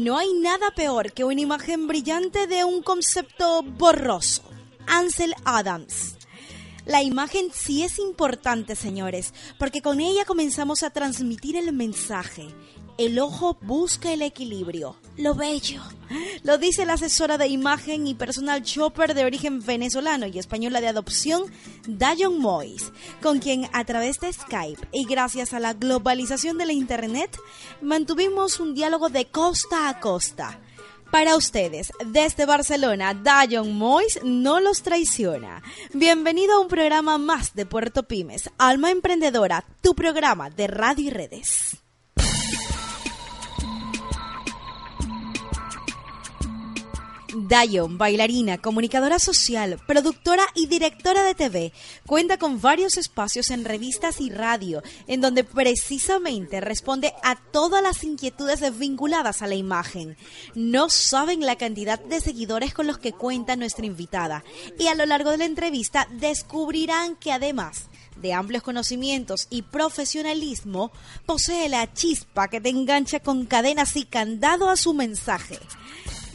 No hay nada peor que una imagen brillante de un concepto borroso. Ansel Adams. La imagen sí es importante, señores, porque con ella comenzamos a transmitir el mensaje. El ojo busca el equilibrio, lo bello. Lo dice la asesora de imagen y personal shopper de origen venezolano y española de adopción, Dayon Mois, con quien a través de Skype y gracias a la globalización de la Internet mantuvimos un diálogo de costa a costa. Para ustedes, desde Barcelona, Dayon Mois no los traiciona. Bienvenido a un programa más de Puerto Pymes, Alma Emprendedora, tu programa de radio y redes. Dayon, bailarina, comunicadora social, productora y directora de TV, cuenta con varios espacios en revistas y radio, en donde precisamente responde a todas las inquietudes vinculadas a la imagen. No saben la cantidad de seguidores con los que cuenta nuestra invitada, y a lo largo de la entrevista descubrirán que además de amplios conocimientos y profesionalismo, posee la chispa que te engancha con cadenas y candado a su mensaje.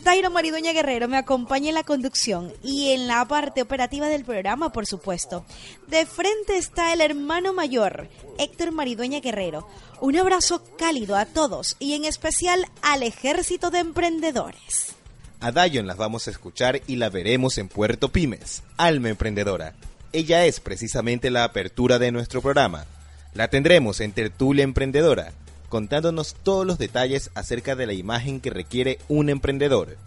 Tairo Maridueña Guerrero me acompaña en la conducción y en la parte operativa del programa, por supuesto. De frente está el hermano mayor, Héctor Maridueña Guerrero. Un abrazo cálido a todos y en especial al ejército de emprendedores. A Dayon las vamos a escuchar y la veremos en Puerto Pymes, Alma Emprendedora. Ella es precisamente la apertura de nuestro programa. La tendremos en Tertulia Emprendedora contándonos todos los detalles acerca de la imagen que requiere un emprendedor,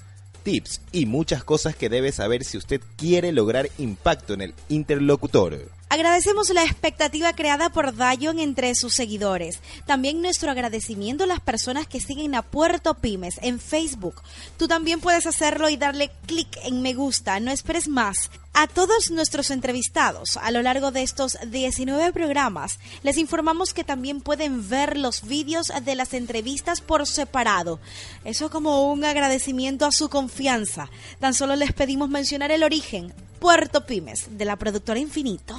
tips y muchas cosas que debe saber si usted quiere lograr impacto en el interlocutor. Agradecemos la expectativa creada por Dayon entre sus seguidores. También nuestro agradecimiento a las personas que siguen a Puerto Pymes en Facebook. Tú también puedes hacerlo y darle clic en me gusta. No esperes más. A todos nuestros entrevistados a lo largo de estos 19 programas, les informamos que también pueden ver los vídeos de las entrevistas por separado. Eso como un agradecimiento a su confianza. Tan solo les pedimos mencionar el origen, Puerto Pymes, de la productora Infinito.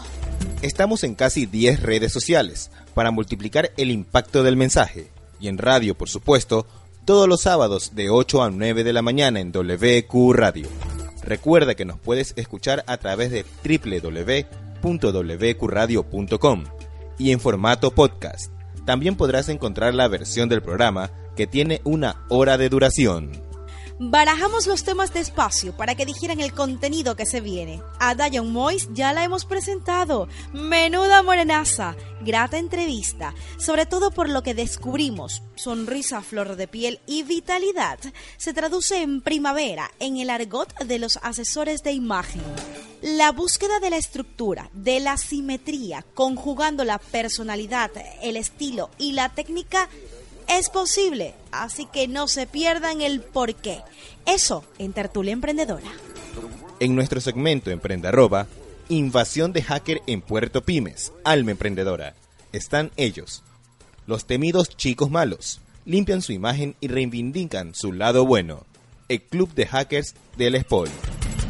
Estamos en casi 10 redes sociales para multiplicar el impacto del mensaje. Y en radio, por supuesto, todos los sábados de 8 a 9 de la mañana en WQ Radio. Recuerda que nos puedes escuchar a través de www.wqradio.com y en formato podcast. También podrás encontrar la versión del programa que tiene una hora de duración. Barajamos los temas despacio para que dijeran el contenido que se viene. A Dayon Mois ya la hemos presentado. Menuda morenaza. Grata entrevista. Sobre todo por lo que descubrimos. Sonrisa, flor de piel y vitalidad. Se traduce en primavera en el argot de los asesores de imagen. La búsqueda de la estructura, de la simetría, conjugando la personalidad, el estilo y la técnica es posible, así que no se pierdan el porqué. Eso en Tertulia Emprendedora. En nuestro segmento Emprendarroba, invasión de hacker en Puerto Pymes, Alma Emprendedora. Están ellos, los temidos chicos malos, limpian su imagen y reivindican su lado bueno. El club de hackers del Spoil.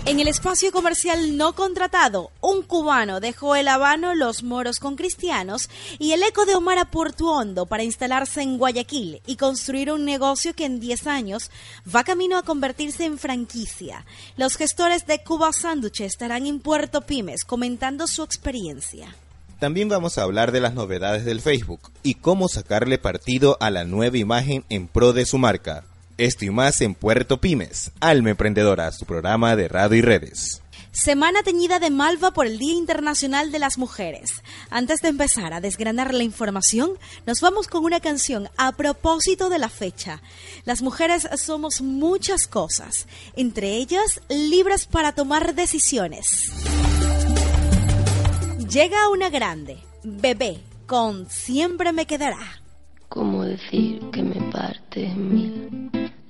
En el espacio comercial no contratado, un cubano dejó el Habano Los Moros con Cristianos y el eco de Omar a Hondo para instalarse en Guayaquil y construir un negocio que en 10 años va camino a convertirse en franquicia. Los gestores de Cuba Sándwich estarán en Puerto Pymes comentando su experiencia. También vamos a hablar de las novedades del Facebook y cómo sacarle partido a la nueva imagen en pro de su marca. Esto y más en Puerto Pymes, Alma Emprendedora, su programa de radio y redes. Semana teñida de malva por el Día Internacional de las Mujeres. Antes de empezar a desgranar la información, nos vamos con una canción a propósito de la fecha. Las mujeres somos muchas cosas, entre ellas libres para tomar decisiones. Llega una grande, bebé, con Siempre me quedará. ¿Cómo decir que me parte en mil?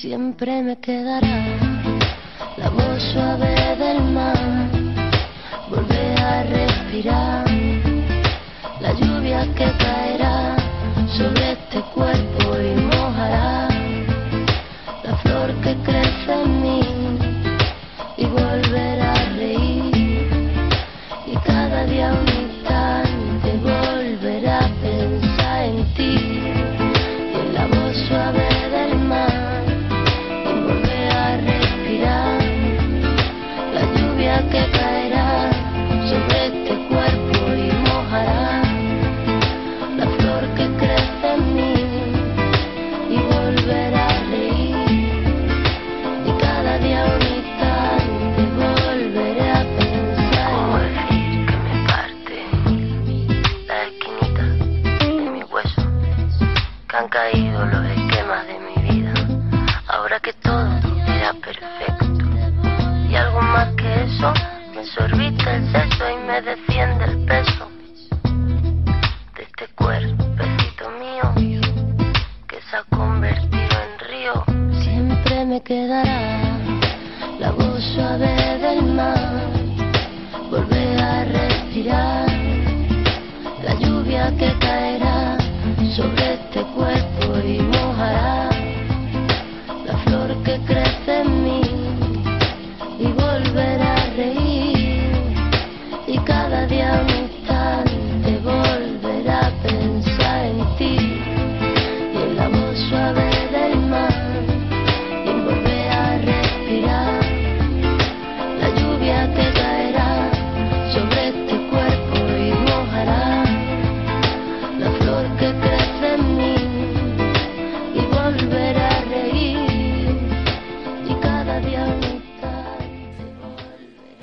Siempre me quedará. La voz suave del mar, volver a respirar, la lluvia que caerá sobre este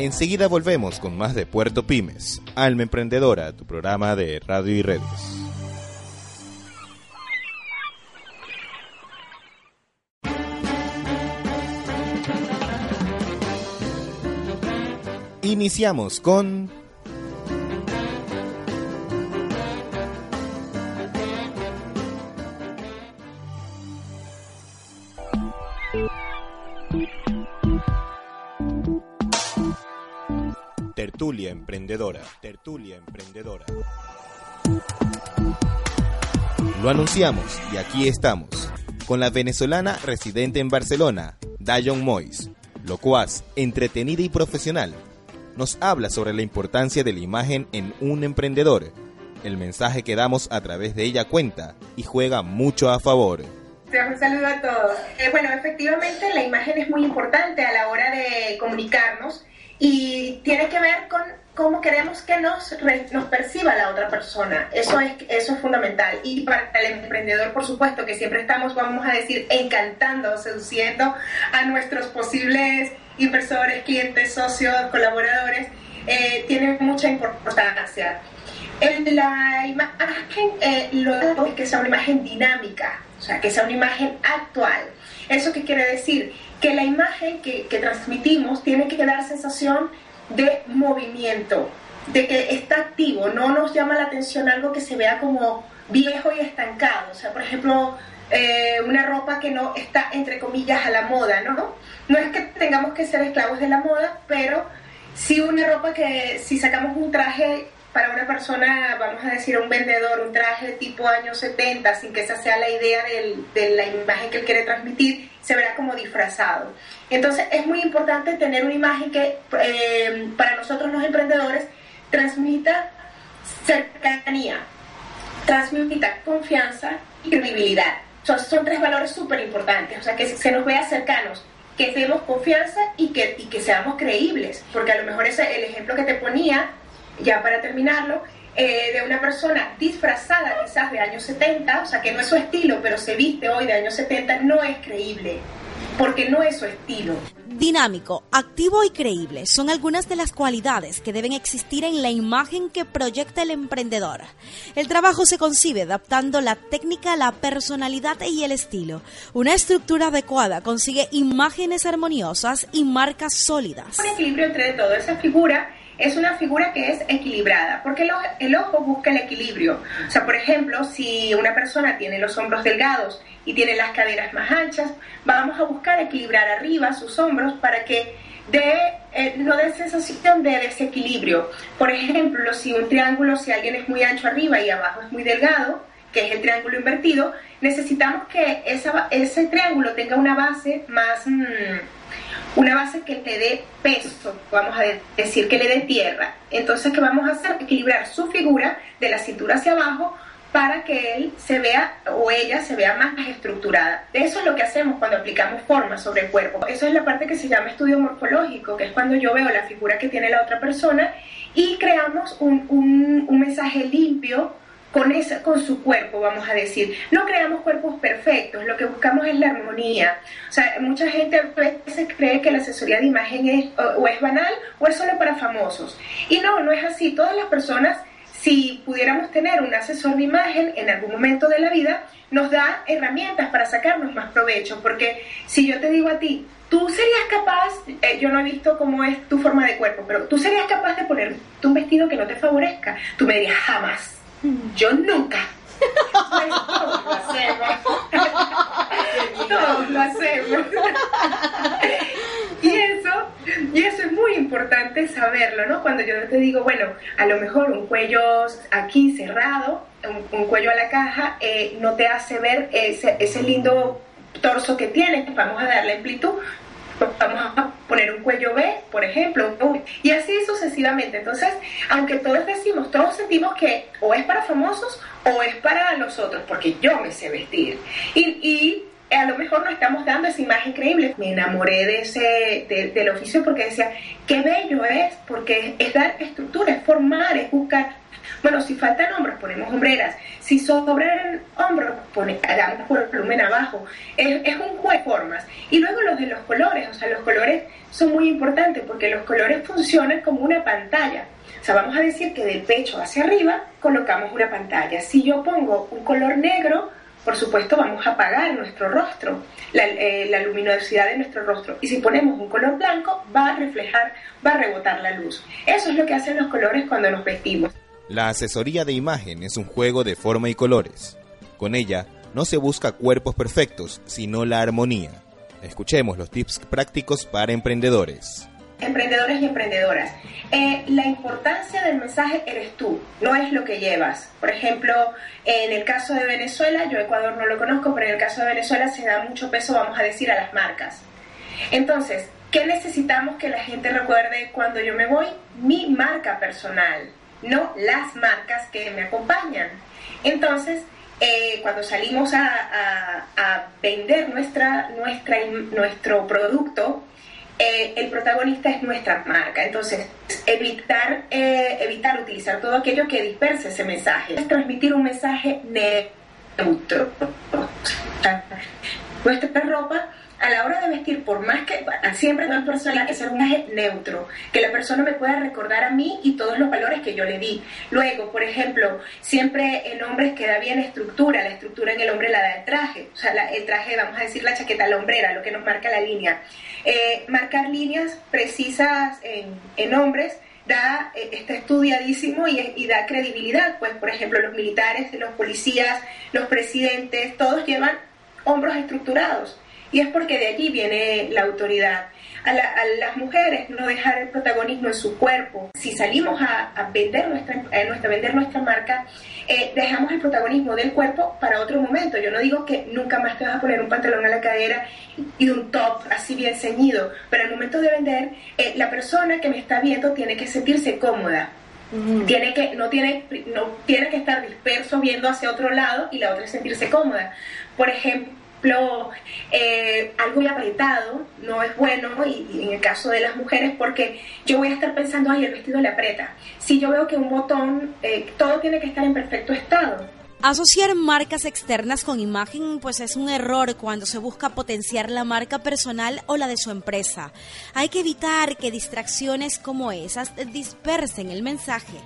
Enseguida volvemos con más de Puerto Pymes, Alma Emprendedora, tu programa de radio y redes. Iniciamos con Tertulia Emprendedora. Tertulia Emprendedora. Lo anunciamos y aquí estamos, con la venezolana residente en Barcelona, Dayon Mois, locuaz, entretenida y profesional. Nos habla sobre la importancia de la imagen en un emprendedor. El mensaje que damos a través de ella cuenta y juega mucho a favor. Un saludo a todos. Eh, bueno, efectivamente la imagen es muy importante a la hora de comunicarnos y tiene que ver con cómo queremos que nos, nos perciba la otra persona. Eso es, eso es fundamental. Y para el emprendedor, por supuesto, que siempre estamos, vamos a decir, encantando, seduciendo a nuestros posibles inversores, clientes, socios, colaboradores, eh, tiene mucha importancia. En la imagen, eh, lo que sea una imagen dinámica, o sea, que sea una imagen actual. ¿Eso qué quiere decir? Que la imagen que, transmitimos tiene que dar sensación de movimiento, de que está activo, no nos llama la atención algo que se vea como viejo y estancado, o sea, por ejemplo, eh, una ropa que no está, entre comillas, a la moda, ¿no? No es que tengamos que ser esclavos de la moda, pero sí una ropa que si sacamos un traje para una persona, vamos a decir, un vendedor, un traje tipo años 70, sin que esa sea la idea de la imagen que él quiere transmitir, se verá como disfrazado. Entonces es muy importante tener una imagen que eh, para nosotros los emprendedores transmita cercanía, transmita confianza y credibilidad. son tres valores súper importantes, o sea, que se nos vea cercanos, que demos confianza y que, que seamos creíbles, porque a lo mejor ese, el ejemplo que te ponía, ya para terminarlo, eh, de una persona disfrazada quizás de años 70, o sea, que no es su estilo, pero se viste hoy de años 70, no es creíble, porque no es su estilo. Dinámico, activo y creíble son algunas de las cualidades que deben existir en la imagen que proyecta el emprendedor. El trabajo se concibe adaptando la técnica a la personalidad y el estilo. Una estructura adecuada consigue imágenes armoniosas y marcas sólidas. Un equilibrio entre todo, esa figura es una figura que es equilibrada, porque el ojo, busca el equilibrio. O sea, por ejemplo, si una persona tiene los hombros delgados y tiene las caderas más anchas, vamos a buscar equilibrar arriba sus hombros para que de, eh, no dé sensación de desequilibrio. Por ejemplo, si un triángulo, si alguien es muy ancho arriba y abajo es muy delgado, que es el triángulo invertido, necesitamos que ese triángulo tenga una base más... Mmm, una base que te dé peso, vamos a decir, que le dé tierra. Entonces, ¿qué vamos a hacer? Equilibrar su figura de la cintura hacia abajo para que él se vea o ella se vea más estructurada. Eso es lo que hacemos cuando aplicamos formas sobre el cuerpo. Eso es la parte que se llama estudio morfológico, que es cuando yo veo la figura que tiene la otra persona y creamos un, un, un mensaje limpio con, esa, con su cuerpo, vamos a decir. No creamos cuerpos perfectos, lo que buscamos es la armonía. O sea, mucha gente a veces cree que la asesoría de imagen es o, es banal o es solo para famosos. Y no, no es así. Todas las personas, si pudiéramos tener un asesor de imagen en algún momento de la vida, nos da herramientas para sacarnos más provecho. Porque si yo te digo a ti, tú serías capaz, eh, yo no he visto cómo es tu forma de cuerpo, pero tú serías capaz de ponerte un vestido que no te favorezca. Tú me dirías, jamás yo nunca. todos lo hacemos. todos lo hacemos. y eso, y eso es muy importante saberlo, ¿no? Cuando yo te digo, bueno, a lo mejor un cuello aquí cerrado, un, cuello a la caja, eh, no te hace ver ese, ese lindo torso que tienes, vamos a darle amplitud, vamos a poner un cuello B, por ejemplo, y así sucesivamente. Entonces, aunque todos decimos, todos sentimos que o es para famosos o es para nosotros, porque yo me sé vestir. Y, a lo mejor no estamos dando esa imagen creíble. Me enamoré de ese, del oficio porque decía, qué bello es, porque es dar estructura, es formar, es buscar bueno, si faltan hombros, ponemos hombreras. Si sobran hombros, pone, hagamos volumen abajo. Es, es un juego de formas. Y luego los de los colores, o sea, los colores son muy importantes porque los colores funcionan como una pantalla. O sea, vamos a decir que del pecho hacia arriba colocamos una pantalla. Si yo pongo un color negro, por supuesto vamos a apagar nuestro rostro, la, eh, la, luminosidad de nuestro rostro. Y si ponemos un color blanco, va a reflejar, va a rebotar la luz. Eso es lo que hacen los colores cuando nos vestimos. La asesoría de imagen es un juego de forma y colores. Con ella no se busca cuerpos perfectos, sino la armonía. Escuchemos los tips prácticos para emprendedores. Emprendedores y emprendedoras. Eh, la importancia del mensaje eres tú, no es lo que llevas. Por ejemplo, en el caso de Venezuela, yo Ecuador no lo conozco, pero en el caso de Venezuela se da mucho peso, vamos a decir, a las marcas. Entonces, ¿qué necesitamos que la gente recuerde cuando yo me voy? Mi marca personal no las marcas que me acompañan. Entonces, eh, cuando salimos a, vender nuestra, nuestro producto, eh, el protagonista es nuestra marca. Entonces, evitar, eh, evitar utilizar todo aquello que disperse ese mensaje. Es transmitir un mensaje neutro. Nuestra ropa a la hora de vestir, por más que siempre no persona que ser un eje neutro, que la persona me pueda recordar a mí y todos los valores que yo le di. Luego, por ejemplo, siempre en hombres queda bien estructura, la estructura en el hombre la da el traje, o sea, el traje, vamos a decir, la chaqueta, la hombrera, lo que nos marca la línea. Eh, marcar líneas precisas en, hombres da, eh, está estudiadísimo y, da credibilidad. Pues, por ejemplo, los militares, los policías, los presidentes, todos llevan hombros estructurados y es porque de allí viene la autoridad. A, las mujeres no dejar el protagonismo en su cuerpo. Si salimos a, vender, nuestra, nuestra, vender nuestra marca, eh, dejamos el protagonismo del cuerpo para otro momento. Yo no digo que nunca más te vas a poner un pantalón a la cadera y un top así bien ceñido, pero al momento de vender, eh, la persona que me está viendo tiene que sentirse cómoda. Tiene que, no, tiene, no tiene que estar disperso viendo hacia otro lado y la otra sentirse cómoda. Por ejemplo, ejemplo, eh, algo muy apretado no es bueno, y, en el caso de las mujeres, porque yo voy a estar pensando, ay, el vestido le aprieta. Si yo veo que un botón, eh, todo tiene que estar en perfecto estado. Asociar marcas externas con imagen pues es un error cuando se busca potenciar la marca personal o la de su empresa. Hay que evitar que distracciones como esas dispersen el mensaje.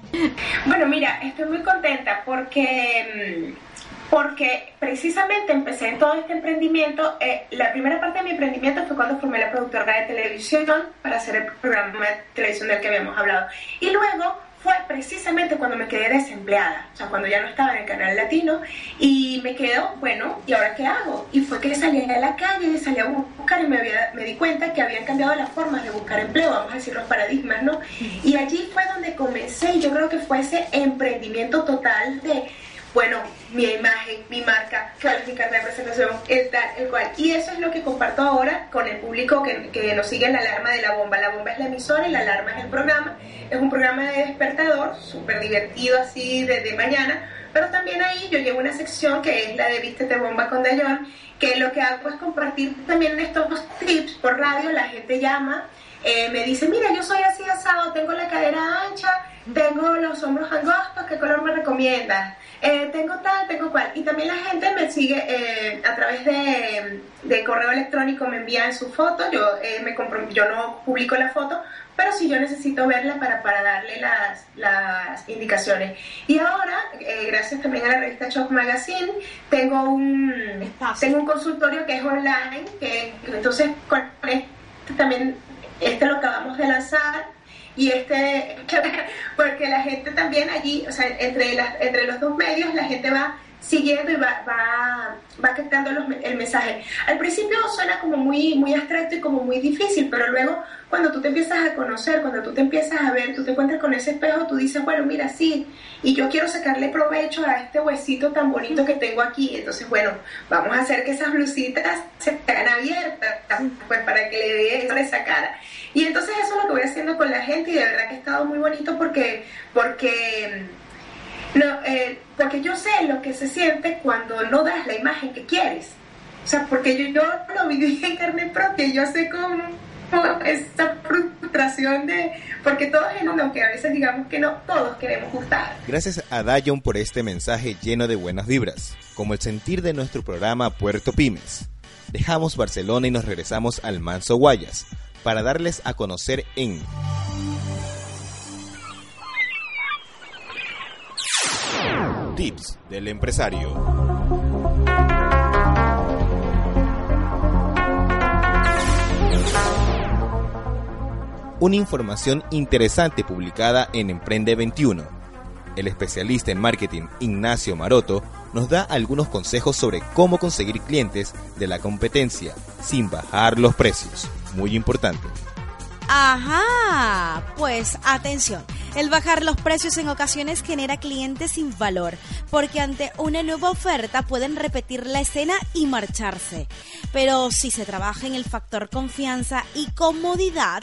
Bueno, mira, estoy muy contenta porque mm, porque precisamente empecé en todo este emprendimiento. Eh, la primera parte de mi emprendimiento fue cuando formé la productora de televisión para hacer el programa de televisión del que habíamos hablado. Y luego fue precisamente cuando me quedé desempleada, o sea, cuando ya no estaba en el canal latino y me quedo, bueno, ¿y ahora qué hago? Y fue que salí a la calle, salí a buscar y me, me di cuenta que habían cambiado las formas de buscar empleo, vamos a decir los paradigmas, ¿no? Y allí fue donde comencé y yo creo que fue ese emprendimiento total de bueno, mi imagen, mi marca, carta de presentación, el tal, el cual. Y eso es lo que comparto ahora con el público que, que nos sigue en la alarma de la bomba. La bomba es la emisora y la alarma es el programa. Es un programa de despertador, súper divertido así desde mañana, pero también ahí yo llevo una sección que es la de Vístete Bomba con Dayon, que lo que hago es compartir también estos tips por radio, la gente llama, eh, me dice, mira, yo soy así asado, tengo la cadera ancha, tengo los hombros angostos, ¿qué color me recomiendas? Eh, tengo tal, tengo cual. Y también la gente me sigue eh, a través de, correo electrónico, me envían su foto, yo, eh, me yo no publico la foto, pero sí yo necesito verla para, para darle las, las indicaciones. Y ahora, gracias también a la revista Shock Magazine, tengo un, tengo un consultorio que es online, que entonces con este también, este lo acabamos de lanzar y este, porque la gente también allí, o sea, entre, las, entre los dos medios, la gente va siguiendo y va, va, va captando el mensaje. Al principio suena como muy, muy abstracto y como muy difícil, pero luego cuando tú te empiezas a conocer, cuando tú te empiezas a ver, tú te encuentras con ese espejo, tú dices, bueno, mira, sí, y yo quiero sacarle provecho a este huesito tan bonito que tengo aquí. Entonces, bueno, vamos a hacer que esas blusitas se hagan abiertas, pues para que le dé esa cara. Y entonces eso es lo que voy haciendo con la gente y de verdad que ha estado muy bonito porque, porque, no, eh, porque yo sé lo que se siente cuando no das la imagen que quieres. O sea, porque yo, yo lo viví en carne propia, yo sé cómo esa frustración de porque todos en aunque a veces digamos que no, todos queremos gustar. Gracias a Dayon por este mensaje lleno de buenas vibras, como el sentir de nuestro programa Puerto Pymes. Dejamos Barcelona y nos regresamos al Manso Guayas para darles a conocer en Tips del empresario. Una información interesante publicada en Emprende 21. El especialista en marketing Ignacio Maroto nos da algunos consejos sobre cómo conseguir clientes de la competencia sin bajar los precios muy importante. Ajá, pues atención, el bajar los precios en ocasiones genera clientes sin valor, porque ante una nueva oferta pueden repetir la escena y marcharse. Pero si se trabaja en el factor confianza y comodidad,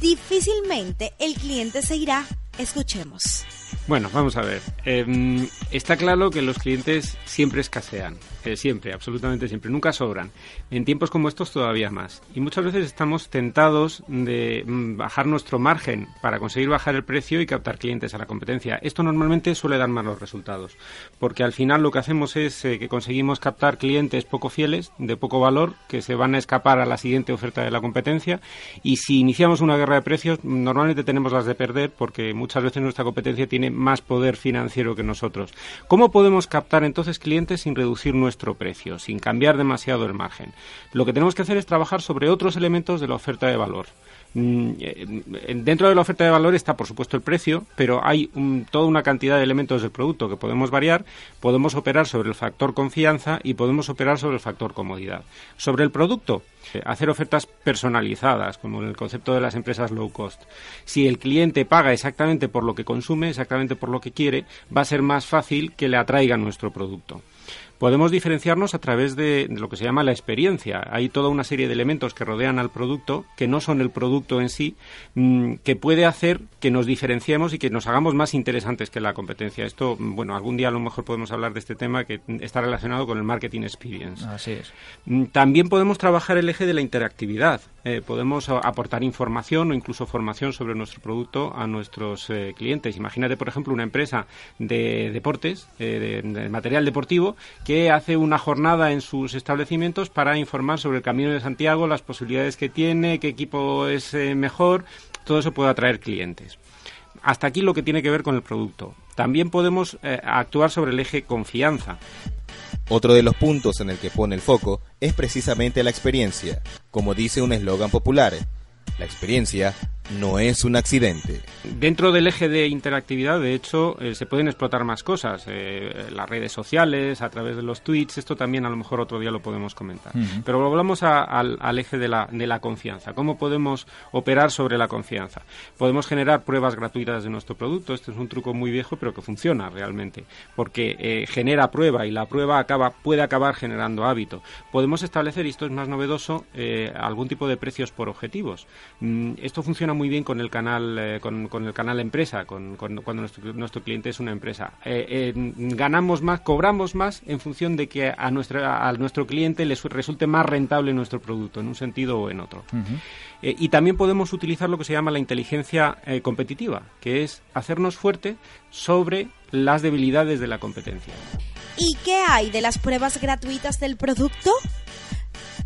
difícilmente el cliente se irá. Escuchemos. Bueno, vamos a ver. Em, está claro que los clientes siempre escasean, siempre, absolutamente siempre, nunca sobran. En tiempos como estos todavía más. Y muchas veces estamos tentados de mm, bajar nuestro margen para conseguir bajar el precio y captar clientes a la competencia. Esto normalmente suele dar malos resultados, porque al final lo que hacemos es eh, que conseguimos captar clientes poco fieles, de poco valor, que se van a escapar a la siguiente oferta de la competencia. Y si iniciamos una guerra de precios, normalmente tenemos las de perder, porque muchas veces nuestra competencia tiene más poder financiero que nosotros. ¿Cómo podemos captar entonces clientes sin reducir nuestro precio, sin cambiar demasiado el margen? Lo que tenemos que hacer es trabajar sobre otros elementos de la oferta de valor. Mm, eh, dentro de la oferta de valor está, por supuesto, el precio, pero hay toda una cantidad de elementos del producto que podemos variar. Podemos operar sobre el factor confianza y podemos operar sobre el factor comodidad. Sobre el producto, eh, hacer ofertas personalizadas, como en el concepto de las empresas low cost. Si el cliente paga exactamente por lo que consume, exactamente por lo que quiere, va a ser más fácil que le atraiga nuestro producto. Podemos diferenciarnos a través de lo que se llama la experiencia. Hay toda una serie de elementos que rodean al producto, que no son el producto en sí, mm, que puede hacer que nos diferenciemos y que nos hagamos más interesantes que la competencia. Esto, mm, bueno, algún día a lo mejor podemos hablar de este tema que está relacionado con el marketing experience. Así es. Mm, también podemos trabajar el eje de la interactividad. Eh, podemos aportar información o incluso formación sobre nuestro producto a nuestros eh, clientes. Imagínate, por ejemplo, una empresa de deportes, eh, de, material deportivo, que hace una jornada en sus establecimientos para informar sobre el Camino de Santiago, las posibilidades que tiene, qué equipo es mejor. Todo eso puede atraer clientes. Hasta aquí lo que tiene que ver con el producto. También podemos actuar sobre el eje confianza. Otro de los puntos en el que pone el foco es precisamente la experiencia, como dice un eslogan popular, la experiencia no es un accidente. Dentro del eje de interactividad, de hecho, eh, se pueden explotar más cosas. Eh, las redes sociales, a través de los tweets, esto también a lo mejor otro día lo podemos comentar. Pero volvamos al, eje de la, de la confianza. ¿Cómo podemos operar sobre la confianza? Podemos generar pruebas gratuitas de nuestro producto. Este es un truco muy viejo, pero que funciona realmente, porque eh, genera prueba y la prueba acaba, puede acabar generando hábito. Podemos establecer, y esto es más novedoso, algún tipo de precios por objetivos. Mm, esto funciona muy bien con el canal, eh, con, el canal empresa, con, cuando nuestro, cliente es una empresa. Eh, ganamos más, cobramos más en función de que a, nuestra, a nuestro cliente le resulte más rentable nuestro producto, en un sentido o en otro. Eh, y también podemos utilizar lo que se llama la inteligencia competitiva, que es hacernos fuerte sobre las debilidades de la competencia. ¿Y qué hay de las pruebas gratuitas del producto?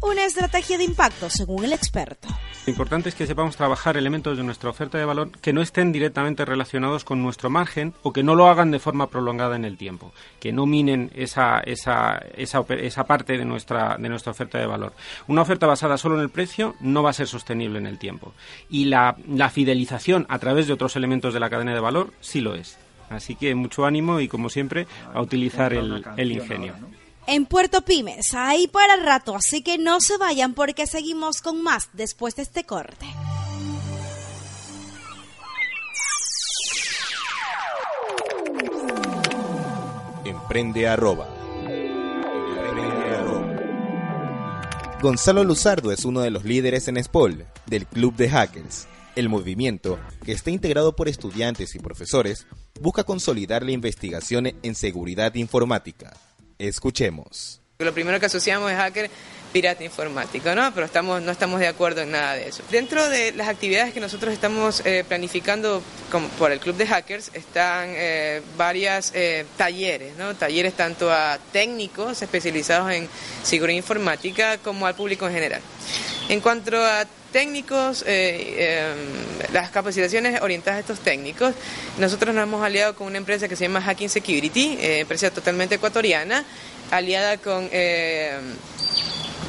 Una estrategia de impacto, según el experto. Lo importante es que sepamos trabajar elementos de nuestra oferta de valor que no estén directamente relacionados con nuestro margen o que no lo hagan de forma prolongada en el tiempo, que no minen esa, esa, esa, esa parte de nuestra, de nuestra oferta de valor. Una oferta basada solo en el precio no va a ser sostenible en el tiempo. Y la, la fidelización a través de otros elementos de la cadena de valor sí lo es. Así que mucho ánimo y, como siempre, a utilizar el, el ingenio en Puerto Pymes, ahí para el rato, así que no se vayan porque seguimos con más después de este corte. Emprende arroba. Gonzalo Luzardo es uno de los líderes en SPOL, del Club de Hackers. El movimiento, que está integrado por estudiantes y profesores, busca consolidar la investigación en seguridad informática Escuchemos. Lo primero que asociamos es hacker pirata informático, ¿no? Pero estamos, no estamos de acuerdo en nada de eso. Dentro de las actividades que nosotros estamos eh, planificando por el Club de Hackers están eh, varias eh, talleres, ¿no? Talleres tanto a técnicos especializados en seguridad informática como al público en general. En cuanto a técnicos, em, las capacitaciones orientadas a estos técnicos, nosotros nos hemos aliado con una empresa que se llama Hacking Security, empresa totalmente ecuatoriana, aliada con eh,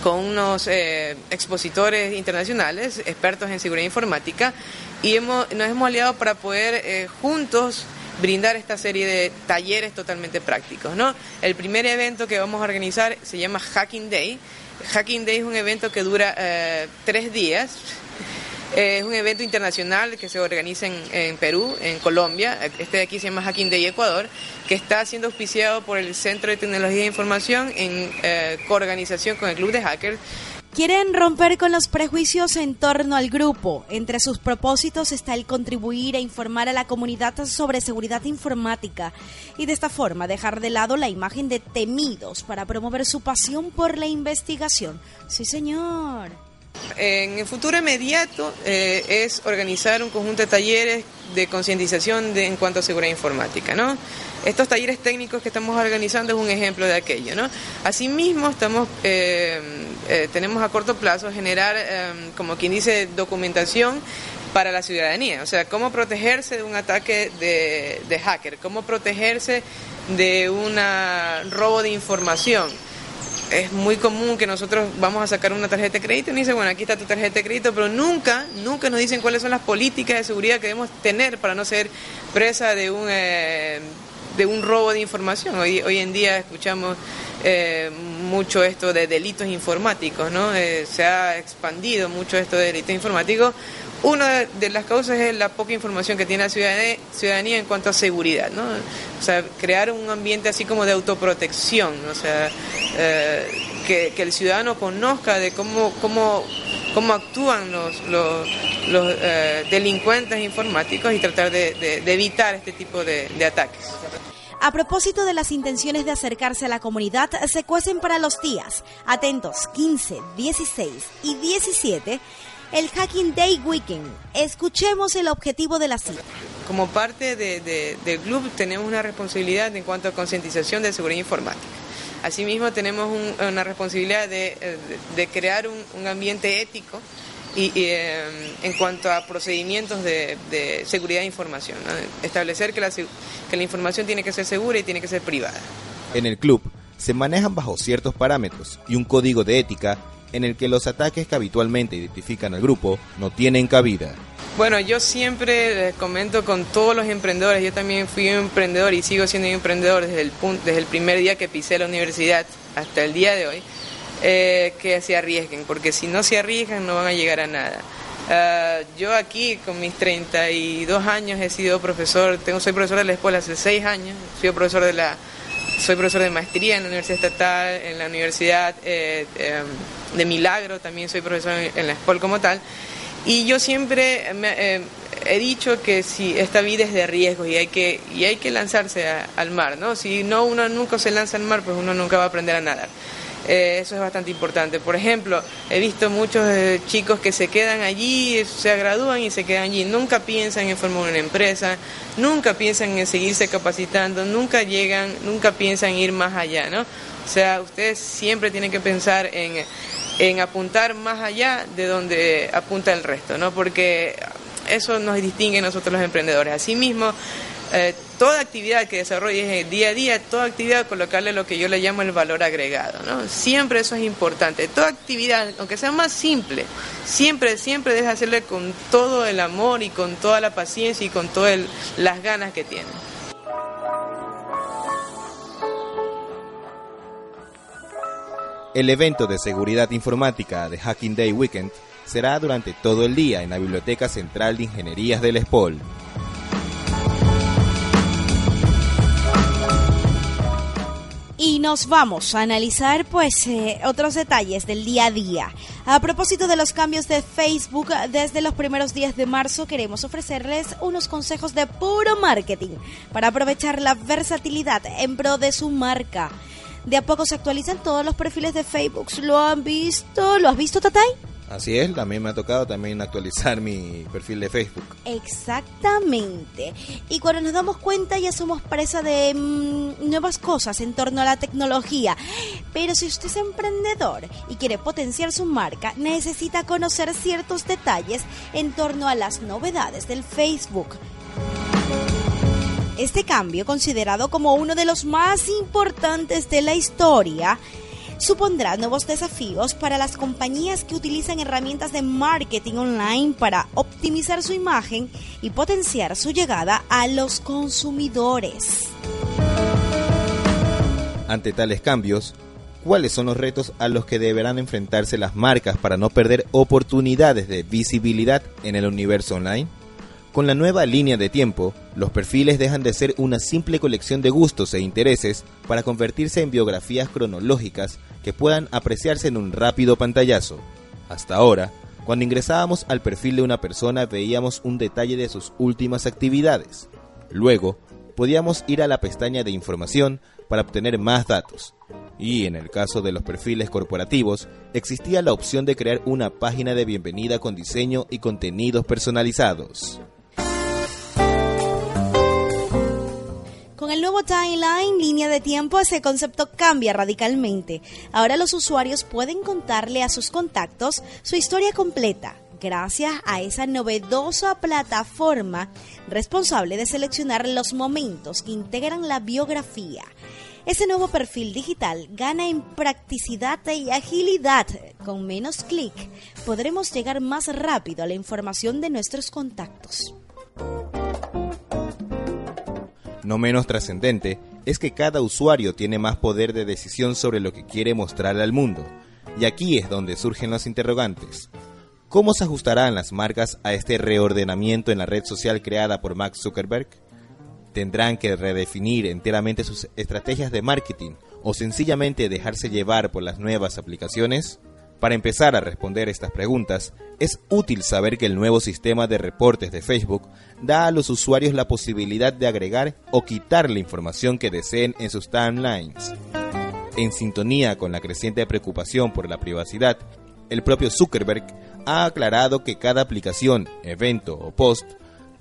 con unos eh, expositores internacionales, expertos en seguridad informática, y hemos, nos hemos aliado para poder eh, juntos brindar esta serie de talleres totalmente prácticos. ¿no? El primer evento que vamos a organizar se llama Hacking Day. Hacking Day es un evento que dura tres días es un evento internacional que se organiza en, Perú, en Colombia. Este de aquí se llama Hacking Day Ecuador, que está siendo auspiciado por el Centro de Tecnología e Información en eh, coorganización con el Club de Hackers. Quieren romper con los prejuicios en torno al grupo. Entre sus propósitos está el contribuir a informar a la comunidad sobre seguridad informática y de esta forma dejar de lado la imagen de temidos para promover su pasión por la investigación. Sí, señor. En el futuro inmediato eh, es organizar un conjunto de talleres de concientización en cuanto a seguridad informática. ¿no? Estos talleres técnicos que estamos organizando es un ejemplo de aquello. ¿no? Asimismo, estamos, eh, eh, tenemos a corto plazo generar, como quien dice, documentación para la ciudadanía. O sea, cómo protegerse de un ataque de, de hacker, cómo protegerse de un robo de información es muy común que nosotros vamos a sacar una tarjeta de crédito y nos dicen, bueno, aquí está tu tarjeta de crédito, pero nunca, nunca nos dicen cuáles son las políticas de seguridad que debemos tener para no ser presa de un, eh, de un robo de información. Hoy, hoy en día escuchamos eh, mucho esto de delitos informáticos, ¿no? Eh, se ha expandido mucho esto de delitos informáticos. Una de las causas es la poca información que tiene la ciudadanía, en cuanto a seguridad, ¿no? O sea, crear un ambiente así como de autoprotección, o sea, eh, que, el ciudadano conozca de cómo, cómo, cómo actúan los, los, eh, delincuentes informáticos y tratar de, evitar este tipo de, de ataques. A propósito de las intenciones de acercarse a la comunidad, se cuecen para los días, atentos, 15, 16 y 17 el Hacking Day Weekend. Escuchemos el objetivo de la cita. Como parte del club tenemos una responsabilidad en cuanto a concientización de seguridad informática. Asimismo tenemos una responsabilidad de, crear un, ambiente ético y, eh, en cuanto a procedimientos de, seguridad de información. Establecer que la, que la información tiene que ser segura y tiene que ser privada. En el club se manejan bajo ciertos parámetros y un código de ética en el que los ataques que habitualmente identifican al grupo no tienen cabida. Bueno, yo siempre comento con todos los emprendedores, yo también fui emprendedor y sigo siendo emprendedor desde el, punto, desde el primer día que pisé la universidad hasta el día de hoy, eh, que se arriesguen, porque si no se arriesgan no van a llegar a nada. Ah, yo aquí con mis 32 años he sido profesor, tengo, soy profesor de la escuela hace 6 años, soy profesor de la soy profesor de maestría en la Universidad Estatal, en la Universidad eh, em, de Milagro, también soy profesor en, la escuela como tal. Y yo siempre eh, he dicho que si esta vida es de riesgo y hay que, y hay que lanzarse al mar, ¿no? Si no uno nunca se lanza al mar, pues uno nunca va a aprender a nadar. Eh, eso es bastante importante. Por ejemplo, he visto muchos eh, chicos que se quedan allí, se gradúan y se quedan allí. Nunca piensan en formar una empresa, nunca piensan en seguirse capacitando, nunca llegan, nunca piensan en ir más allá, ¿no? O sea, ustedes siempre tienen que pensar en, en apuntar más allá de donde apunta el resto, ¿no? Porque eso nos distingue a nosotros los emprendedores. Asimismo, eh, toda actividad que desarrolles día a día, toda actividad colocarle lo que yo le llamo el valor agregado, ¿no? Siempre eso es importante. Toda actividad, aunque sea más simple, siempre, siempre deja hacerle con todo el amor y con toda la paciencia y con todas las ganas que tiene. El evento de seguridad informática de Hacking Day Weekend será durante todo el día en la Biblioteca Central de Ingenierías del ESPOL. Y nos vamos a analizar pues eh, otros detalles del día a día. A propósito de los cambios de Facebook, desde los primeros días de marzo queremos ofrecerles unos consejos de puro marketing para aprovechar la versatilidad en pro de su marca. De a poco se actualizan todos los perfiles de Facebook. ¿Lo han visto? ¿Lo has visto, Tatay? Así es, también me ha tocado también actualizar mi perfil de Facebook. Exactamente. Y cuando nos damos cuenta ya somos presa de mm, nuevas cosas en torno a la tecnología. Pero si usted es emprendedor y quiere potenciar su marca, necesita conocer ciertos detalles en torno a las novedades del Facebook. Este cambio, considerado como uno de los más importantes de la historia, supondrá nuevos desafíos para las compañías que utilizan herramientas de marketing online para optimizar su imagen y potenciar su llegada a los consumidores. Ante tales cambios, ¿cuáles son los retos a los que deberán enfrentarse las marcas para no perder oportunidades de visibilidad en el universo online? Con la nueva línea de tiempo, los perfiles dejan de ser una simple colección de gustos e intereses para convertirse en biografías cronológicas puedan apreciarse en un rápido pantallazo. Hasta ahora, cuando ingresábamos al perfil de una persona veíamos un detalle de sus últimas actividades. Luego, podíamos ir a la pestaña de información para obtener más datos. Y en el caso de los perfiles corporativos, existía la opción de crear una página de bienvenida con diseño y contenidos personalizados. Con el nuevo timeline, línea de tiempo, ese concepto cambia radicalmente. Ahora los usuarios pueden contarle a sus contactos su historia completa, gracias a esa novedosa plataforma responsable de seleccionar los momentos que integran la biografía. Ese nuevo perfil digital gana en practicidad y agilidad. Con menos clic podremos llegar más rápido a la información de nuestros contactos. No menos trascendente es que cada usuario tiene más poder de decisión sobre lo que quiere mostrarle al mundo. Y aquí es donde surgen los interrogantes. ¿Cómo se ajustarán las marcas a este reordenamiento en la red social creada por Max Zuckerberg? ¿Tendrán que redefinir enteramente sus estrategias de marketing o sencillamente dejarse llevar por las nuevas aplicaciones? Para empezar a responder estas preguntas, es útil saber que el nuevo sistema de reportes de Facebook da a los usuarios la posibilidad de agregar o quitar la información que deseen en sus timelines. En sintonía con la creciente preocupación por la privacidad, el propio Zuckerberg ha aclarado que cada aplicación, evento o post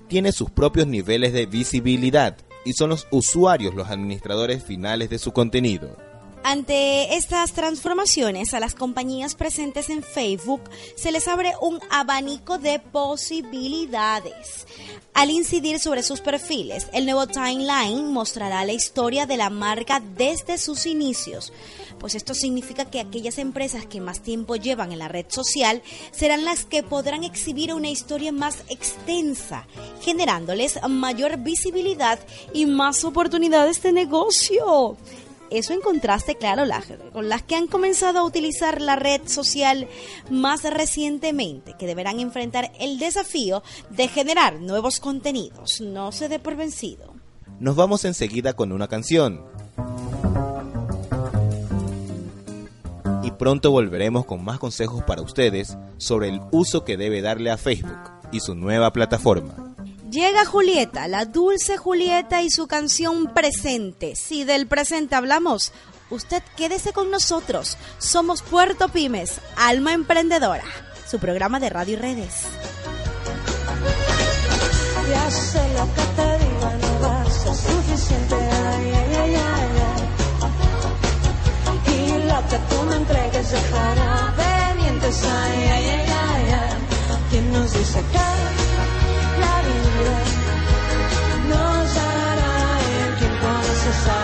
tiene sus propios niveles de visibilidad y son los usuarios los administradores finales de su contenido. Ante estas transformaciones a las compañías presentes en Facebook se les abre un abanico de posibilidades. Al incidir sobre sus perfiles, el nuevo timeline mostrará la historia de la marca desde sus inicios, pues esto significa que aquellas empresas que más tiempo llevan en la red social serán las que podrán exhibir una historia más extensa, generándoles mayor visibilidad y más oportunidades de negocio eso en contraste, claro, con las que han comenzado a utilizar la red social más recientemente, que deberán enfrentar el desafío de generar nuevos contenidos. No se dé por vencido. Nos vamos enseguida con una canción. Y pronto volveremos con más consejos para ustedes sobre el uso que debe darle a Facebook y su nueva plataforma. Llega Julieta, la dulce Julieta y su canción Presente. Si del presente hablamos, usted quédese con nosotros. Somos Puerto Pymes, Alma Emprendedora, su programa de radio y redes. Ya sé lo que te digo, no va a ser suficiente. Ay, ay, ay, ay, Y lo que tú me entregues dejará pendientes. Ay, ay, ay, ay, ay. ¿Quién nos dice que la vida nos dará el tiempo necesario.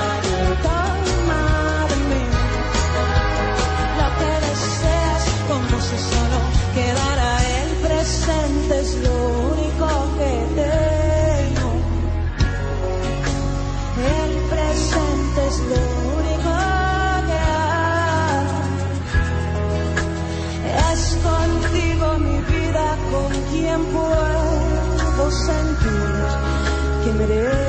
Que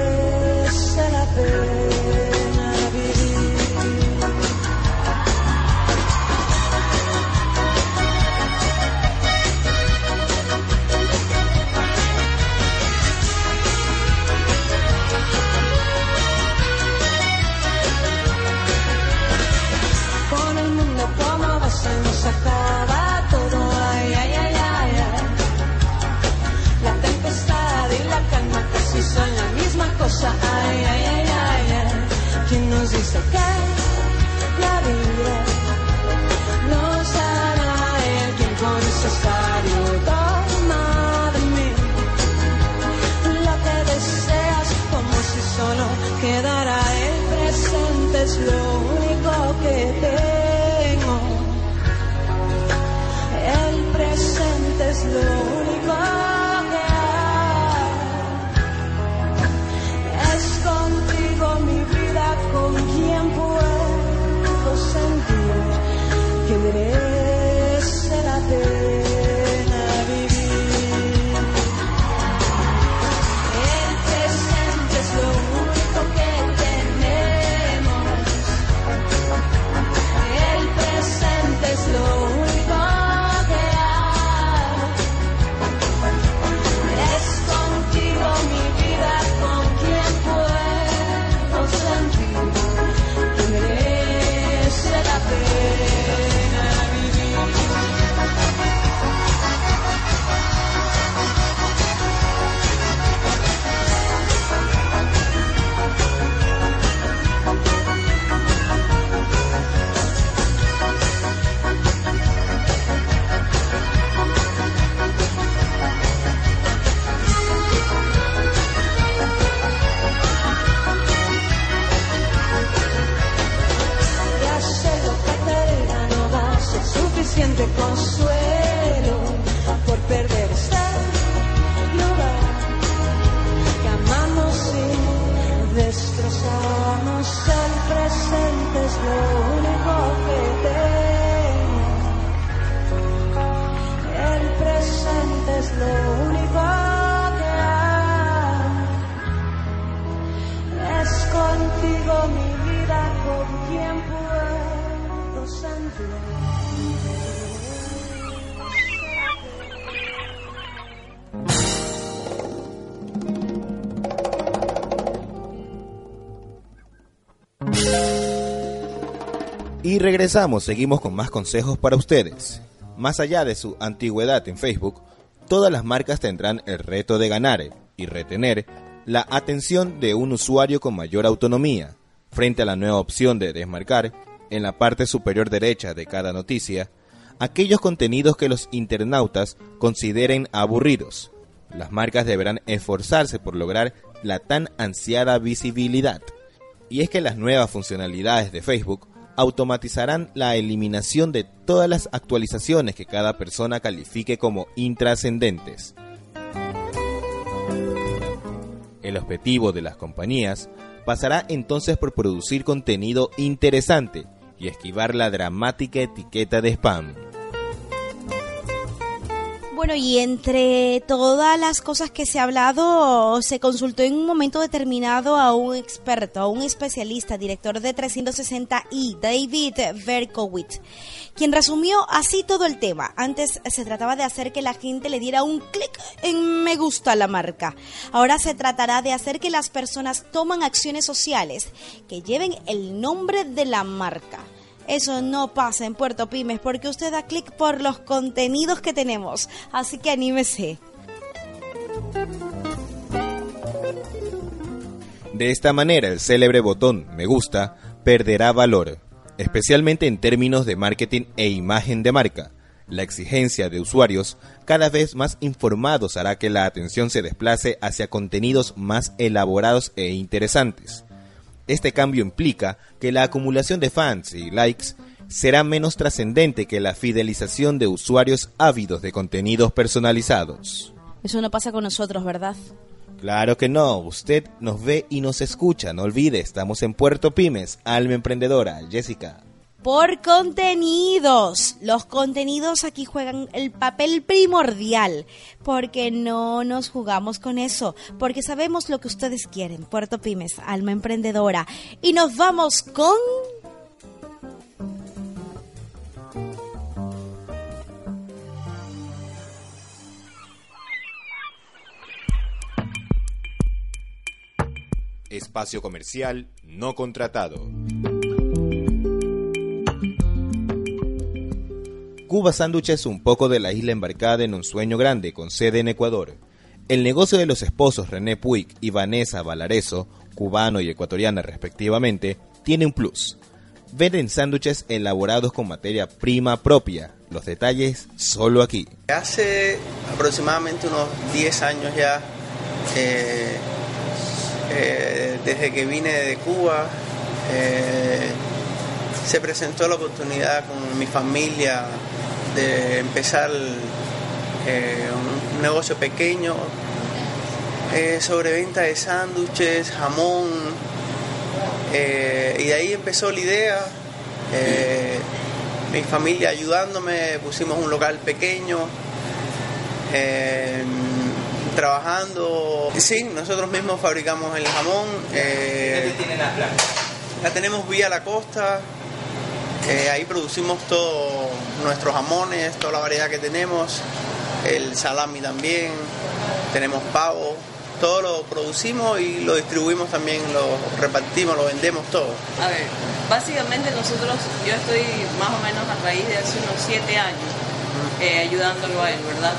Ai, ai, ai, ai, ai, que nos ensocar. Regresamos, seguimos con más consejos para ustedes. Más allá de su antigüedad en Facebook, todas las marcas tendrán el reto de ganar y retener la atención de un usuario con mayor autonomía, frente a la nueva opción de desmarcar, en la parte superior derecha de cada noticia, aquellos contenidos que los internautas consideren aburridos. Las marcas deberán esforzarse por lograr la tan ansiada visibilidad. Y es que las nuevas funcionalidades de Facebook automatizarán la eliminación de todas las actualizaciones que cada persona califique como intrascendentes. El objetivo de las compañías pasará entonces por producir contenido interesante y esquivar la dramática etiqueta de spam. Bueno, y entre todas las cosas que se ha hablado, se consultó en un momento determinado a un experto, a un especialista, director de 360i, David Berkowitz, quien resumió así todo el tema. Antes se trataba de hacer que la gente le diera un clic en me gusta a la marca. Ahora se tratará de hacer que las personas toman acciones sociales que lleven el nombre de la marca. Eso no pasa en Puerto Pymes porque usted da clic por los contenidos que tenemos. Así que anímese. De esta manera, el célebre botón me gusta perderá valor, especialmente en términos de marketing e imagen de marca. La exigencia de usuarios cada vez más informados hará que la atención se desplace hacia contenidos más elaborados e interesantes. Este cambio implica que la acumulación de fans y likes será menos trascendente que la fidelización de usuarios ávidos de contenidos personalizados. Eso no pasa con nosotros, ¿verdad? Claro que no, usted nos ve y nos escucha, no olvide, estamos en Puerto Pymes, Alma Emprendedora, Jessica. Por contenidos. Los contenidos aquí juegan el papel primordial, porque no nos jugamos con eso, porque sabemos lo que ustedes quieren. Puerto Pymes, Alma Emprendedora. Y nos vamos con... Espacio comercial no contratado. Cuba Sándwich es un poco de la isla embarcada en un sueño grande con sede en Ecuador. El negocio de los esposos René Puig y Vanessa Valareso, cubano y ecuatoriana respectivamente, tiene un plus. Venden sándwiches elaborados con materia prima propia. Los detalles solo aquí. Hace aproximadamente unos 10 años ya, eh, eh, desde que vine de Cuba, eh, se presentó la oportunidad con mi familia de empezar eh, un, negocio pequeño eh, sobre venta de sándwiches, jamón, eh, y de ahí empezó la idea. mi familia ayudándome, pusimos un local pequeño, trabajando. Sí, nosotros mismos fabricamos el jamón. eh, la tenemos vía la costa. Eh, ahí producimos todos nuestros jamones, toda la variedad que tenemos. El salami también. Tenemos pavo. Todo lo producimos y lo distribuimos también, lo repartimos, lo vendemos todo. A ver, básicamente nosotros, yo estoy más o menos a raíz de hace unos siete años eh, ayudándolo a él, ¿verdad?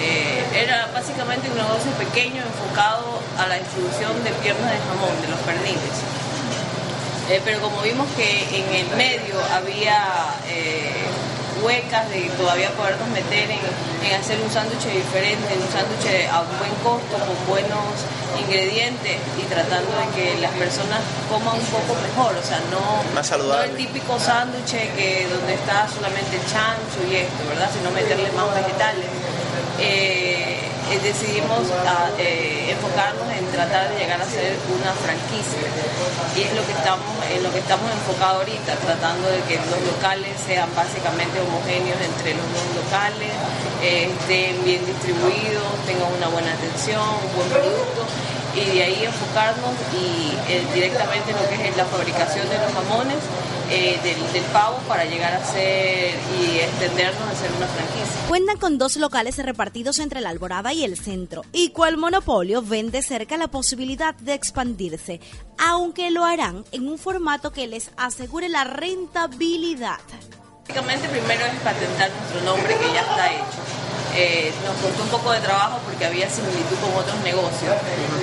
Eh, era básicamente un negocio pequeño enfocado a la distribución de piernas de jamón, de los perniles. Eh, pero como vimos que en el medio había eh, huecas de todavía podernos meter en, en hacer un sándwich diferente, un sándwich a buen costo, con buenos ingredientes y tratando de que las personas coman un poco mejor, o sea, no, Más no saludable. el típico sándwich que donde está solamente el chancho y esto, ¿verdad? Sino meterle más vegetales. Eh, eh, decidimos ah, eh, enfocarnos en tratar de llegar a ser una franquicia. Y es lo que estamos en lo que estamos enfocados ahorita tratando de que los locales sean básicamente homogéneos entre los dos locales eh, estén bien distribuidos tengan una buena atención un buen producto y de ahí enfocarnos y directamente en lo que es la fabricación de los jamones eh, del, del pavo para llegar a ser y extendernos a ser una franquicia. Cuentan con dos locales repartidos entre la Alborada y el centro, y cual monopolio ven de cerca la posibilidad de expandirse, aunque lo harán en un formato que les asegure la rentabilidad. Básicamente primero es patentar nuestro nombre que ya está hecho. Eh, nos costó un poco de trabajo porque había similitud con otros negocios,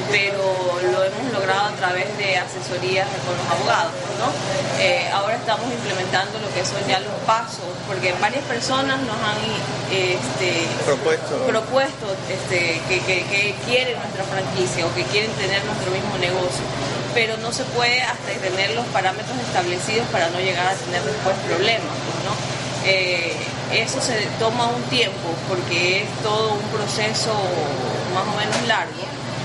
pero lo hemos logrado a través de asesorías con los abogados. ¿no? Eh, ahora estamos implementando lo que son ya los pasos, porque varias personas nos han este, Propuesto. propuesto este, que, que- que quieren nuestra franquicia o que quieren tener nuestro mismo negocio, pero no se puede hasta tener los parámetros establecidos para no llegar a tener después problemas. ¿no? Eh, eso se toma un tiempo porque es todo un proceso más o menos largo.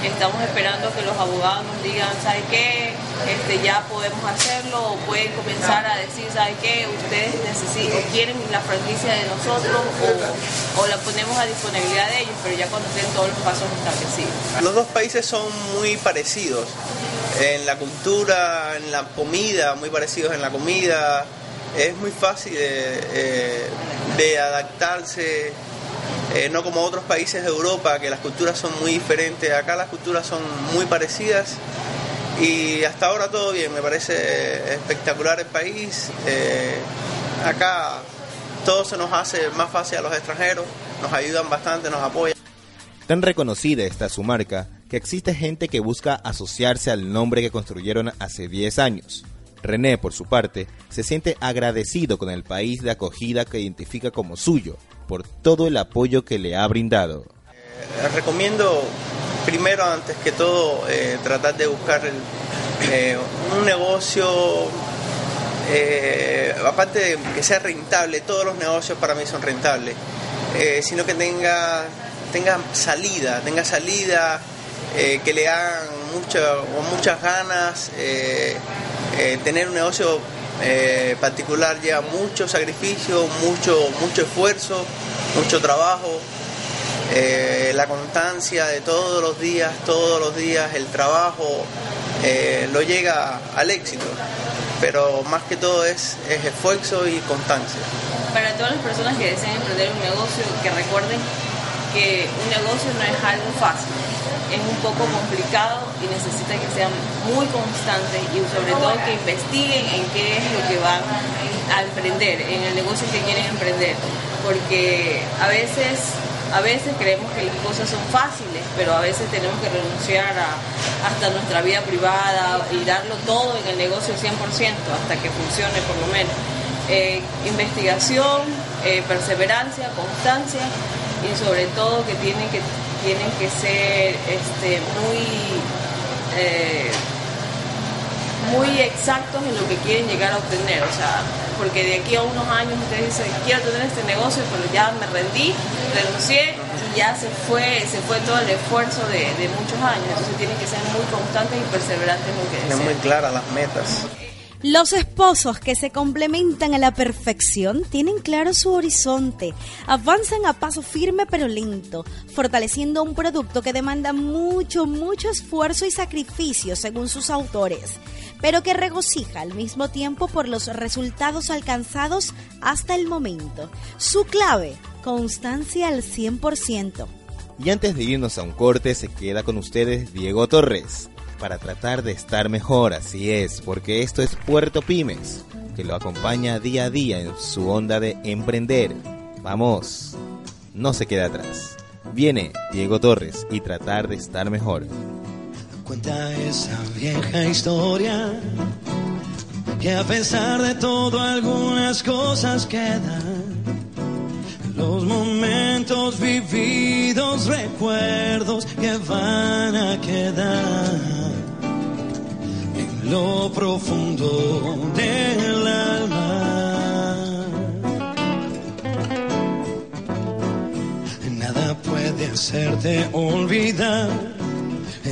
Estamos esperando que los abogados nos digan, ¿sabe qué? Este, ya podemos hacerlo o pueden comenzar a decir, ¿sabe qué? Ustedes necesitan, o quieren la franquicia de nosotros o, o la ponemos a disponibilidad de ellos, pero ya cuando estén todos los pasos establecidos. Los dos países son muy parecidos en la cultura, en la comida, muy parecidos en la comida. Es muy fácil de, eh, de adaptarse, eh, no como otros países de Europa, que las culturas son muy diferentes. Acá las culturas son muy parecidas y hasta ahora todo bien, me parece espectacular el país. Eh, acá todo se nos hace más fácil a los extranjeros, nos ayudan bastante, nos apoyan. Tan reconocida está su marca que existe gente que busca asociarse al nombre que construyeron hace 10 años. René, por su parte, se siente agradecido con el país de acogida que identifica como suyo por todo el apoyo que le ha brindado. Eh, recomiendo primero, antes que todo, eh, tratar de buscar eh, un negocio, aparte de que sea rentable, todos los negocios para mí son rentables, sino que tenga, tenga salida, tenga salida, que le hagan muchas ganas. Eh, tener un negocio eh, particular lleva mucho sacrificio, mucho, mucho esfuerzo, mucho trabajo. Eh, la constancia de todos los días, todos los días, el trabajo, lo llega al éxito. Pero más que todo es, es esfuerzo y constancia. Para todas las personas que deseen emprender un negocio, que recuerden que un negocio no es algo fácil, es un poco complicado y necesita que sean muy constantes y sobre todo que investiguen en qué es lo que van a emprender, en el negocio que quieren emprender, porque a veces a veces creemos que las cosas son fáciles, pero a veces tenemos que renunciar a hasta nuestra vida privada y darlo todo en el negocio 100% hasta que funcione por lo menos. Eh, investigación, eh, perseverancia, constancia y sobre todo que tienen que, tienen que ser este, muy, eh, muy exactos en lo que quieren llegar a obtener. O sea, porque de aquí a unos años ustedes dicen, quiero tener este negocio, pero ya me rendí, renuncié y ya se fue, se fue todo el esfuerzo de, de muchos años. Entonces tienen que ser muy constantes y perseverantes en lo que desean. muy claras las metas. Los esposos que se complementan a la perfección tienen claro su horizonte, avanzan a paso firme pero lento, fortaleciendo un producto que demanda mucho, mucho esfuerzo y sacrificio según sus autores, pero que regocija al mismo tiempo por los resultados alcanzados hasta el momento. Su clave, constancia al 100%. Y antes de irnos a un corte, se queda con ustedes Diego Torres para tratar de estar mejor, así es, porque esto es Puerto Pymes, que lo acompaña día a día en su onda de emprender. Vamos, no se queda atrás. Viene Diego Torres y tratar de estar mejor. Cuenta esa vieja historia que a pesar de todo algunas cosas quedan. Los momentos vividos, recuerdos que van a quedar en lo profundo del alma. Nada puede hacerte olvidar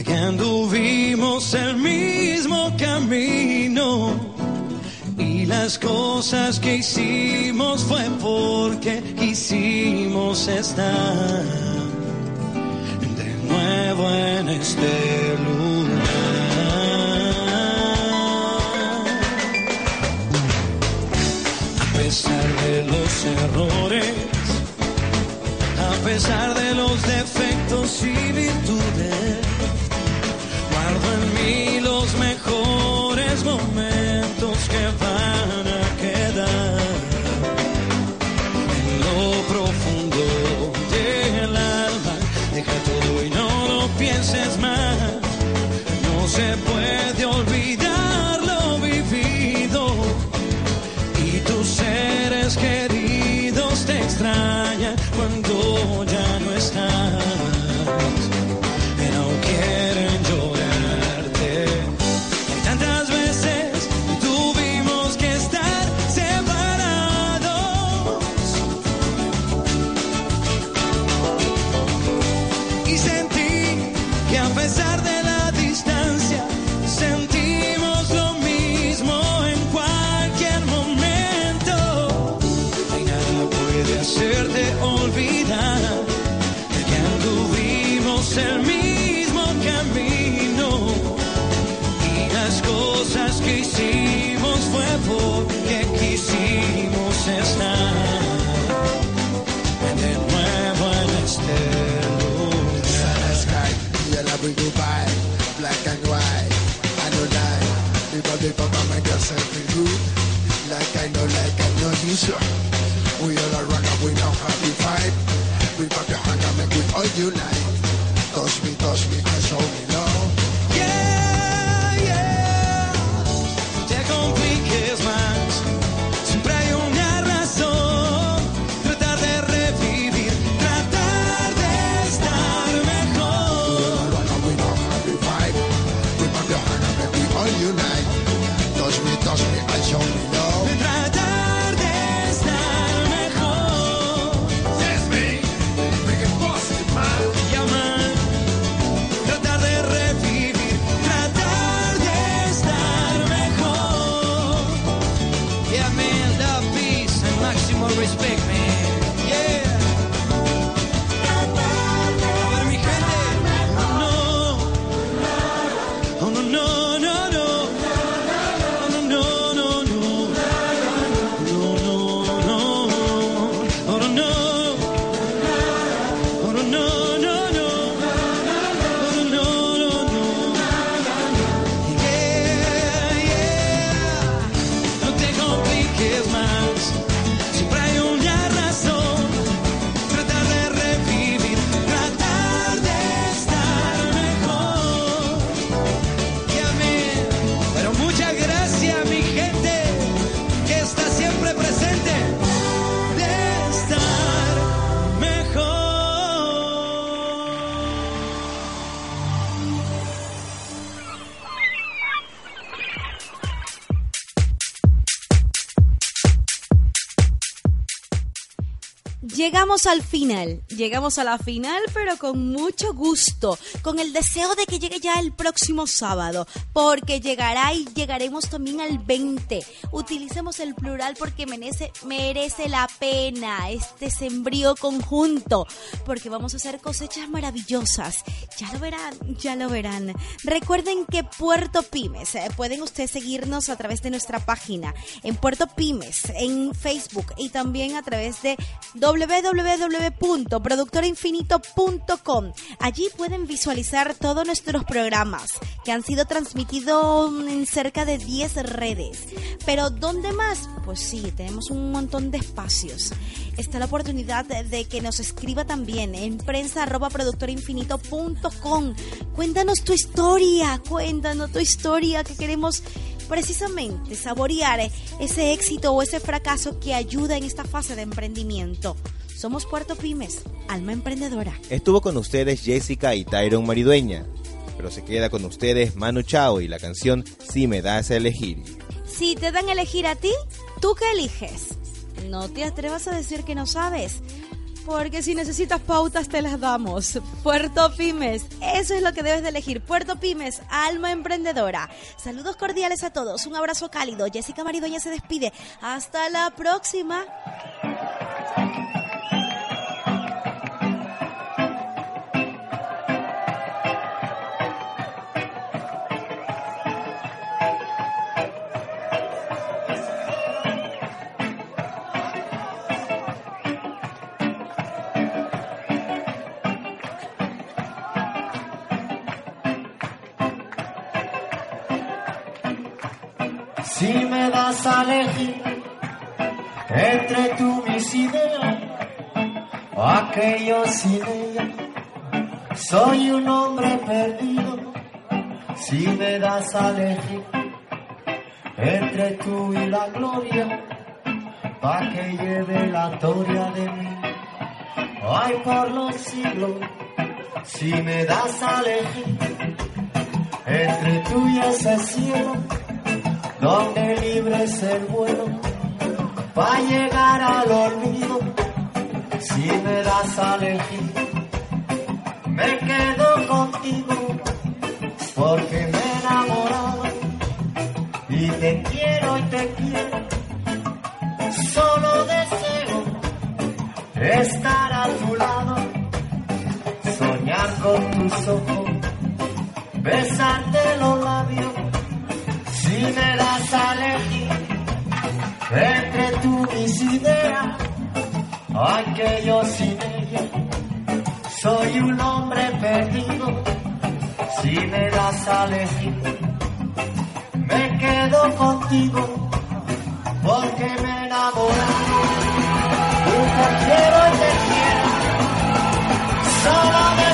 que anduvimos el mismo camino y las cosas que hicimos fue porque quisimos estar de nuevo en este lugar. A pesar de los errores pesar de los defectos y virtudes, Al final, llegamos a la final, pero con mucho gusto, con el deseo de que llegue ya el próximo sábado, porque llegará y llegaremos también al 20. Utilicemos el plural porque merece, merece la pena este sembrío conjunto, porque vamos a hacer cosechas maravillosas. Ya lo verán, ya lo verán. Recuerden que Puerto Pymes, eh, pueden ustedes seguirnos a través de nuestra página en Puerto Pymes, en Facebook y también a través de www.productorainfinito.com. Allí pueden visualizar todos nuestros programas que han sido transmitidos en cerca de 10 redes. Pero ¿dónde más? Pues sí, tenemos un montón de espacios. Está la oportunidad de, que nos escriba también en prensa arroba productorainfinito.com. Cuéntanos tu historia, cuéntanos tu historia que queremos precisamente saborear ese éxito o ese fracaso que ayuda en esta fase de emprendimiento. Somos Puerto Pymes, alma emprendedora. Estuvo con ustedes Jessica y Tyron Maridueña, pero se queda con ustedes Manu Chao y la canción Si me das a elegir. Si te dan a elegir a ti, ¿tú qué eliges? No te atrevas a decir que no sabes. Porque si necesitas pautas, te las damos. Puerto Pymes, eso es lo que debes de elegir. Puerto Pymes, alma emprendedora. Saludos cordiales a todos, un abrazo cálido. Jessica Maridoña se despide. Hasta la próxima. Si me das a entre tú mis ideas o aquello sin ella, soy un hombre perdido. Si me das a entre tú y la gloria, pa' que lleve la gloria de mí. Ay, por los siglos, si me das a entre tú y ese cielo, donde libre es el vuelo, pa' llegar al olvido, si me das a me quedo contigo, porque me he enamorado, y te quiero y te quiero, solo deseo estar a tu lado, soñar con tus ojos, besarte los labios, si me das a elegir entre tú mis ideas, ay que yo sin ella soy un hombre perdido, si me das a elegir, me quedo contigo, porque me enamorado. Te quiero y te quiero, solo deseo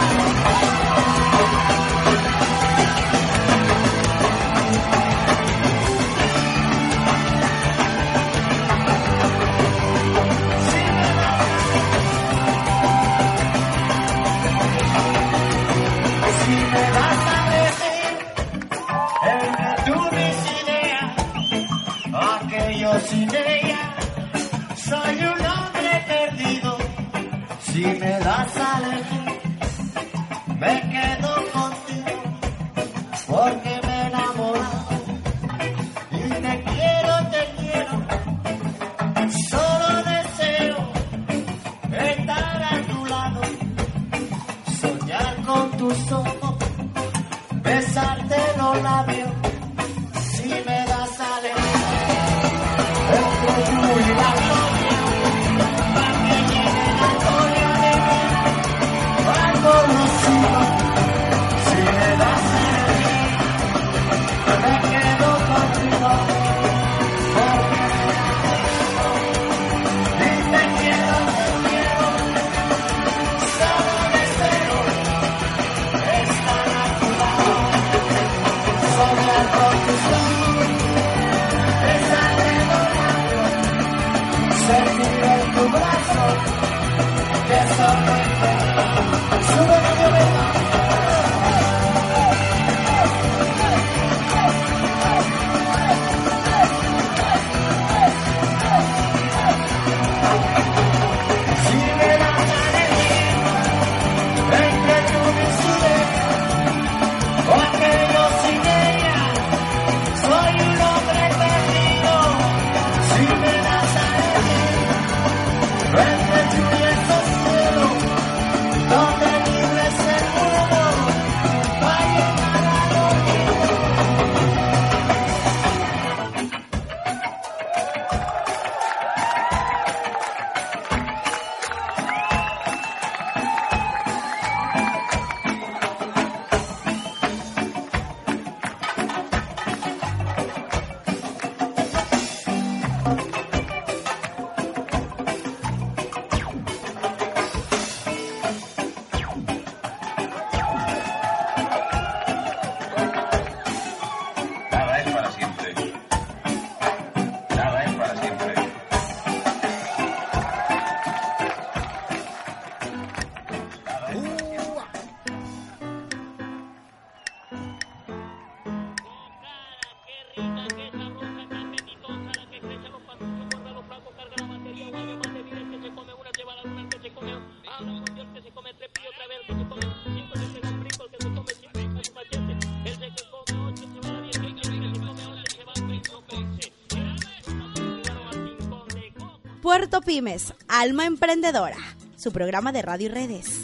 Pymes, Alma Emprendedora, su programa de radio y redes.